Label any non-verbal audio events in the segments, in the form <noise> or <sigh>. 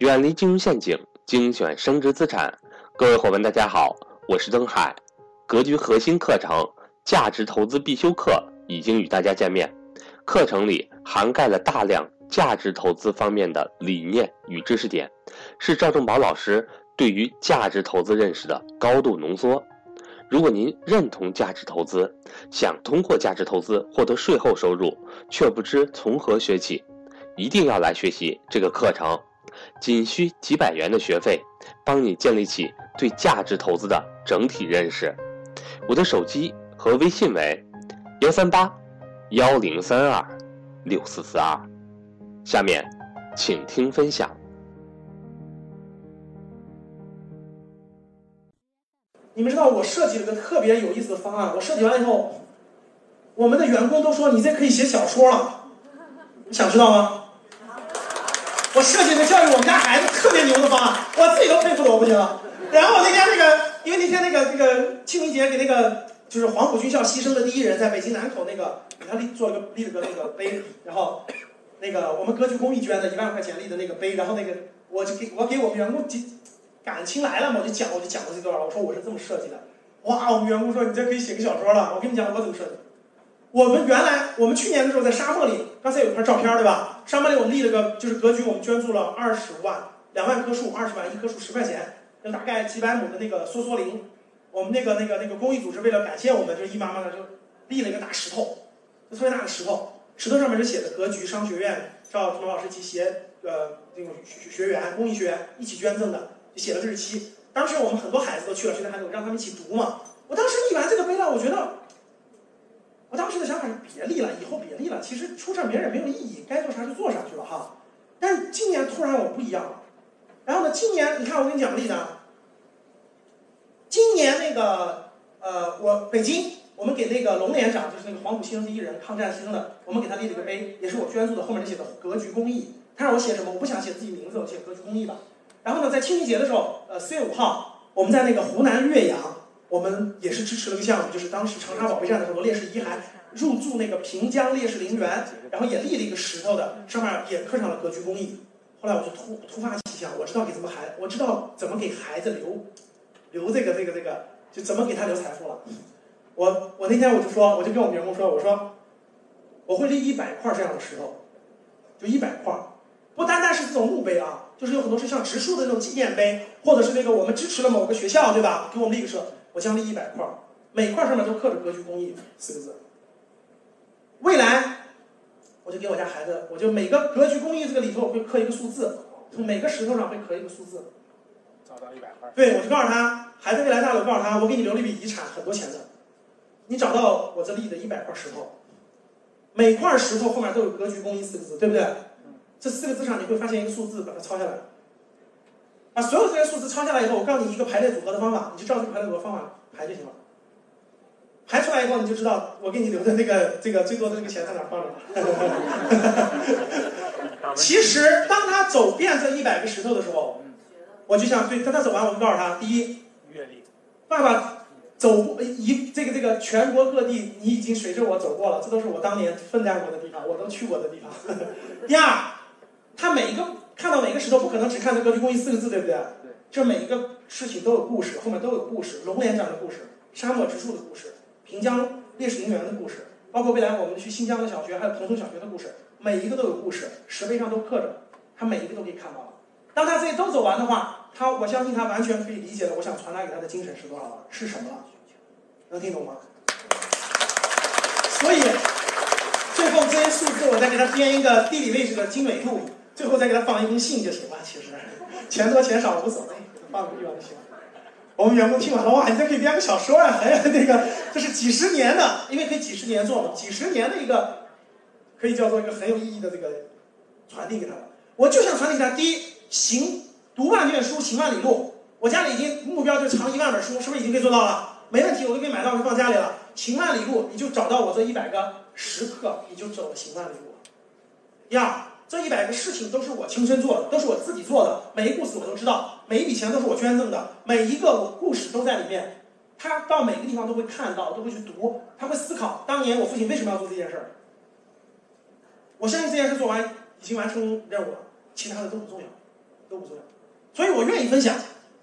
远离金融陷阱，精选升值资产。各位伙伴，大家好，我是曾海。格局核心课程《价值投资必修课》已经与大家见面。课程里涵盖了大量价值投资方面的理念与知识点，是赵正宝老师对于价值投资认识的高度浓缩。如果您认同价值投资，想通过价值投资获得税后收入，却不知从何学起，一定要来学习这个课程。仅需几百元的学费，帮你建立起对价值投资的整体认识。我的手机和微信为幺三八幺零三二六四四二。下面，请听分享。你们知道我设计了个特别有意思的方案，我设计完以后，我们的员工都说你这可以写小说了，你想知道吗？我设计的教育我们家孩子特别牛的方案，我自己都佩服的我不行。然后那天那个，因为那天那个那个清明节给那个就是黄埔军校牺牲的第一人，在北京南口那个给他立做了个立了个那个碑，然后那个我们歌剧公益捐的一万块钱立的那个碑，然后那个我就给我给我们员工感情来了嘛，我就讲我就讲了这段，我说我是这么设计的。哇，我们员工说你这可以写个小说了。我跟你讲我怎么设计。我们原来我们去年的时候在沙漠里，刚才有一块照片对吧？沙漠里我们立了个就是格局，我们捐助了二十万，两万棵树，二十万一棵树十块钱，就大概几百亩的那个梭梭林。我们那个那个那个公益组织为了感谢我们，就一妈妈的就立了一个大石头，就特别大的石头，石头上面是写的格局商学院赵腾老师及协呃那种学学员公益学员一起捐赠的。就写了个日期，当时我们很多孩子都去了，学的孩子让他们一起读嘛。我当时立完这个碑了，我觉得，我当时的想法是别立了，以后别立了。其实出这名也没有意义，该做啥就做啥去了哈。但是今年突然我不一样了，然后呢，今年你看我给你讲个例子，啊，今年那个呃，我北京我们给那个龙连长，就是那个黄埔牺牲第一人，抗战牺牲的，我们给他立了个碑，也是我捐助的，后面写的格局公益。他让我写什么？我不想写自己名字，我写格局公益吧。然后呢，在清明节的时候，呃，四月五号，我们在那个湖南岳阳，我们也是支持了个项目，就是当时长沙保卫战的时候，烈士遗骸入驻那个平江烈士陵园，然后也立了一个石头的，上面也刻上了格局公益。后来我就突突发奇想，我知道给怎么孩，我知道怎么给孩子留留这个这个这个，就怎么给他留财富了。我我那天我就说，我就跟我们员工说，我说我会立一百块这样的石头，就一百块，不单单是这种墓碑啊。就是有很多是像植树的那种纪念碑，或者是那个我们支持了某个学校，对吧？给我们立个社，我将立一百块，每块上面都刻着“格局公益”四个字。未来，我就给我家孩子，我就每个“格局公益”这个里头会刻一个数字，从每个石头上会刻一个数字。找到一百块。对，我就告诉他，孩子未来大了，我告诉他，我给你留了一笔遗产，很多钱的。你找到我这立的一百块石头，每块石头后面都有“格局公益”四个字，对不对？这四个字上你会发现一个数字，把它抄下来。把所有这些数字抄下来以后，我告诉你一个排列组合的方法，你就照这个排列组合方法排就行了。排出来以后，你就知道我给你留的那个这个最多的那个钱在哪放着了。<laughs> 其实，当他走遍这一百个石头的时候，我就想对，当他走完，我就告诉他：第一，阅历，爸爸走一这个这个全国各地，你已经随着我走过了，这都是我当年奋战过的地方，我都去过的地方。<laughs> 第二。他每一个看到每个石头，不可能只看到“格局公益”四个字，对不对？对。这每一个事情都有故事，后面都有故事。龙连长的故事，沙漠植树的故事，平江烈士陵园的故事，包括未来我们去新疆的小学，还有桐村小学的故事，每一个都有故事，石碑上都刻着，他每一个都可以看到了。当他这些都走完的话，他我相信他完全可以理解了。我想传达给他的精神是多少了？是什么了？能听懂吗？所以最后这些数字，我再给他编一个地理位置的经纬度。最后再给他放一封信就行了，其实 <laughs> 钱多钱少无所谓，放个地方就行。我们员工听完了，哇，你这可以编个小说啊！还有那个，这是几十年的，因为可以几十年做嘛，几十年的一个，可以叫做一个很有意义的这个传递给他。我就想传递给他：第一，行读万卷书，行万里路。我家里已经目标就藏一万本书，是不是已经可以做到了？没问题，我都可以买到，我就放家里了。行万里路，你就找到我这一百个时刻，你就走行万里路。第二。这一百个事情都是我亲身做的，都是我自己做的，每一故事我都知道，每一笔钱都是我捐赠的，每一个我故事都在里面。他到每个地方都会看到，都会去读，他会思考当年我父亲为什么要做这件事儿。我相信这件事做完已经完成任务了，其他的都不重要。都不重要。所以我愿意分享，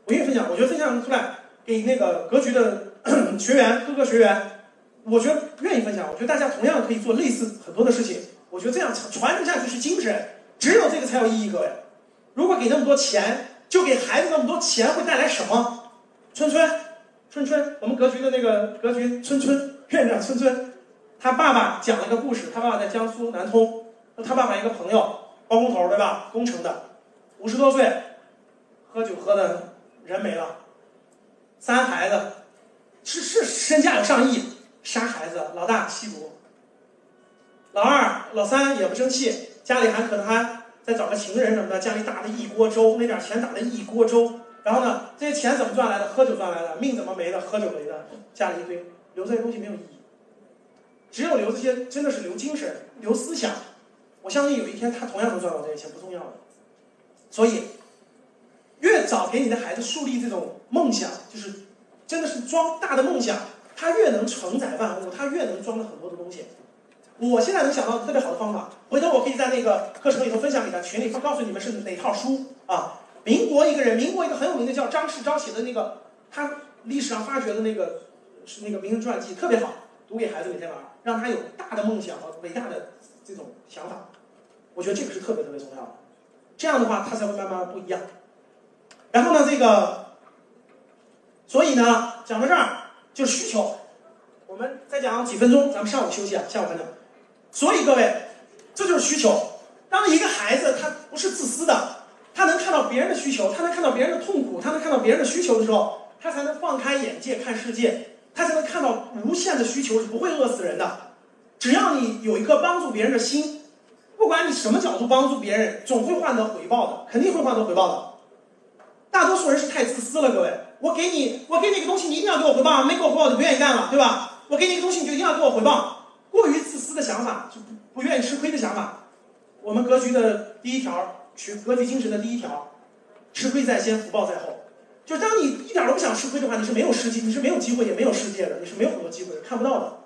我愿意分享，我觉得分享出来给那个格局的 <clears throat> 学员，各个学员，我觉得愿意分享。我觉得大家同样可以做类似很多的事情。我觉得这样传承下去是精神，只有这个才有意义，各位。如果给那么多钱，就给孩子那么多钱会带来什么？春春，春春，我们格局的那个格局春春院长春春，他爸爸讲了一个故事，他爸爸在江苏南通，他爸爸一个朋友，包工头对吧？工程的，五十多岁，喝酒喝的人没了，三孩子，是是身价有上亿，杀孩子，老大吸毒。老二、老三也不争气，家里还可能还再找个情人什么的，家里打了一锅粥，那点钱打了一锅粥。然后呢，这些钱怎么赚来的？喝酒赚来的，命怎么没的？喝酒没的，家里一堆，留这些东西没有意义。只有留这些，真的是留精神、留思想。我相信有一天他同样能赚到这些钱，不重要的。所以，越早给你的孩子树立这种梦想，就是真的是装大的梦想，他越能承载万物，他越能装了很多的东西。我现在能想到特别好的方法，回头我可以在那个课程里头分享给他，群里告诉你们是哪套书啊？民国一个人，民国一个很有名的叫张世钊写的那个，他历史上发掘的那个是那个名人传记，特别好，读给孩子每天晚上，让他有大的梦想和伟大的这种想法。我觉得这个是特别特别重要的，这样的话他才会慢慢不一样。然后呢，这个，所以呢，讲到这儿就是需求，我们再讲几分钟，咱们上午休息啊，下午再讲。所以各位，这就是需求。当一个孩子他不是自私的，他能看到别人的需求，他能看到别人的痛苦，他能看到别人的需求的时候，他才能放开眼界看世界，他才能看到无限的需求是不会饿死人的。只要你有一颗帮助别人的心，不管你什么角度帮助别人，总会换得回报的，肯定会换得回报的。大多数人是太自私了，各位，我给你，我给你个东西，你一定要给我回报，没给我回报我就不愿意干了，对吧？我给你个东西，你就一定要给我回报。的想法，就不不愿意吃亏的想法。我们格局的第一条，学格局精神的第一条，吃亏在先，福报在后。就是当你一点都不想吃亏的话，你是没有时机，你是没有机会，也没有世界的，你是没有很多机会的，看不到的。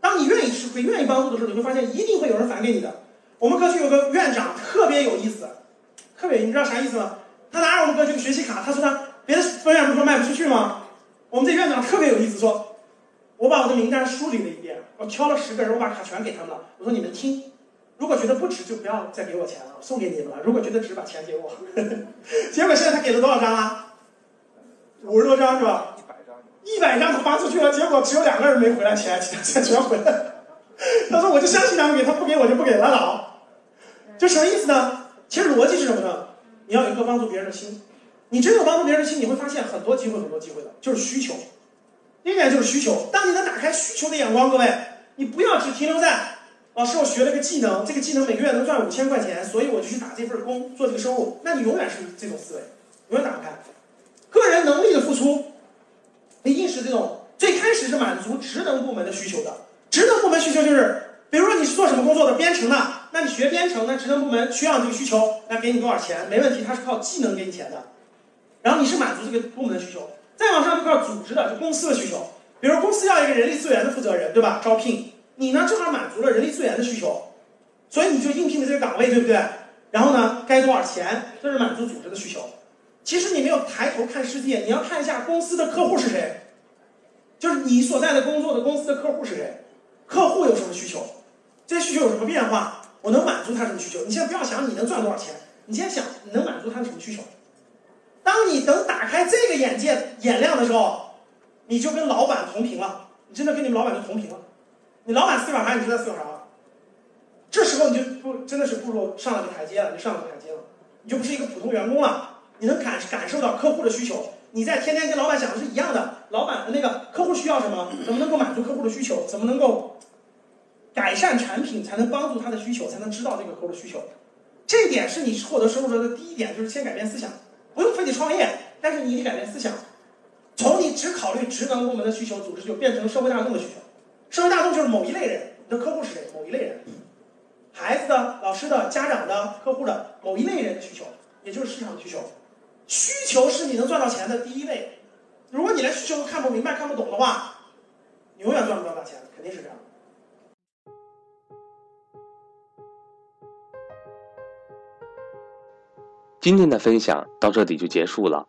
当你愿意吃亏、愿意帮助的时候，你会发现一定会有人返给你的。我们格局有个院长特别有意思，特别你知道啥意思吗？他拿着我们格局的学习卡，他说他别的分院不是说卖不出去吗？我们这院长特别有意思，说我把我的名单梳理了一遍。我挑了十个人，我把卡全给他们了。我说你们听，如果觉得不值，就不要再给我钱了，送给你们了。如果觉得值，把钱给我。<laughs> 结果现在他给了多少张啊？五十多张是吧？一百张。一百张他发出去了，结果只有两个人没回来钱，其他钱全回来了。<laughs> 他说我就相信他们给，他不给我就不给拉倒。这什么意思呢？其实逻辑是什么呢？你要有一个帮助别人的心。你真有帮助别人的心，你会发现很多机会，很多机会的，就是需求。第一点就是需求。当你能打开需求的眼光，各位，你不要只停留在老师我学了个技能，这个技能每个月能赚五千块钱，所以我就去打这份工做这个收入。那你永远是这种思维，永远打不开。个人能力的付出，一定是这种最开始是满足职能部门的需求的。职能部门需求就是，比如说你是做什么工作的，编程的，那你学编程，那职能部门需要这个需求，那给你多少钱？没问题，他是靠技能给你钱的。然后你是满足这个部门的需求。再往上就靠组织的，就公司的需求。比如公司要一个人力资源的负责人，对吧？招聘你呢，正好满足了人力资源的需求，所以你就应聘的这个岗位，对不对？然后呢，该多少钱？这是满足组织的需求。其实你没有抬头看世界，你要看一下公司的客户是谁，就是你所在的工作的公司的客户是谁，客户有什么需求，这些需求有什么变化，我能满足他什么需求？你现在不要想你能赚多少钱，你先想你能满足他的什么需求。当你等打开这个眼界眼亮的时候，你就跟老板同频了。你真的跟你们老板就同频了。你老板四表啥，你就在四表啥。这时候你就不真的是步入上了个台阶了，你上了个台阶了，你就不是一个普通员工了。你能感感受到客户的需求，你在天天跟老板想的是一样的。老板的那个客户需要什么？怎么能够满足客户的需求？怎么能够改善产品才能帮助他的需求？才能知道这个客户的需求？这一点是你获得收入的第一点，就是先改变思想。不用非得创业，但是你得改变思想，从你只考虑职能部门的需求，组织就变成社会大众的需求。社会大众就是某一类人，你的客户是谁？某一类人，孩子的、老师的、家长的、客户的某一类人的需求，也就是市场需求。需求是你能赚到钱的第一位。如果你连需求都看不明白、看不懂的话，你永远赚不到大钱，肯定是这样。今天的分享到这里就结束了，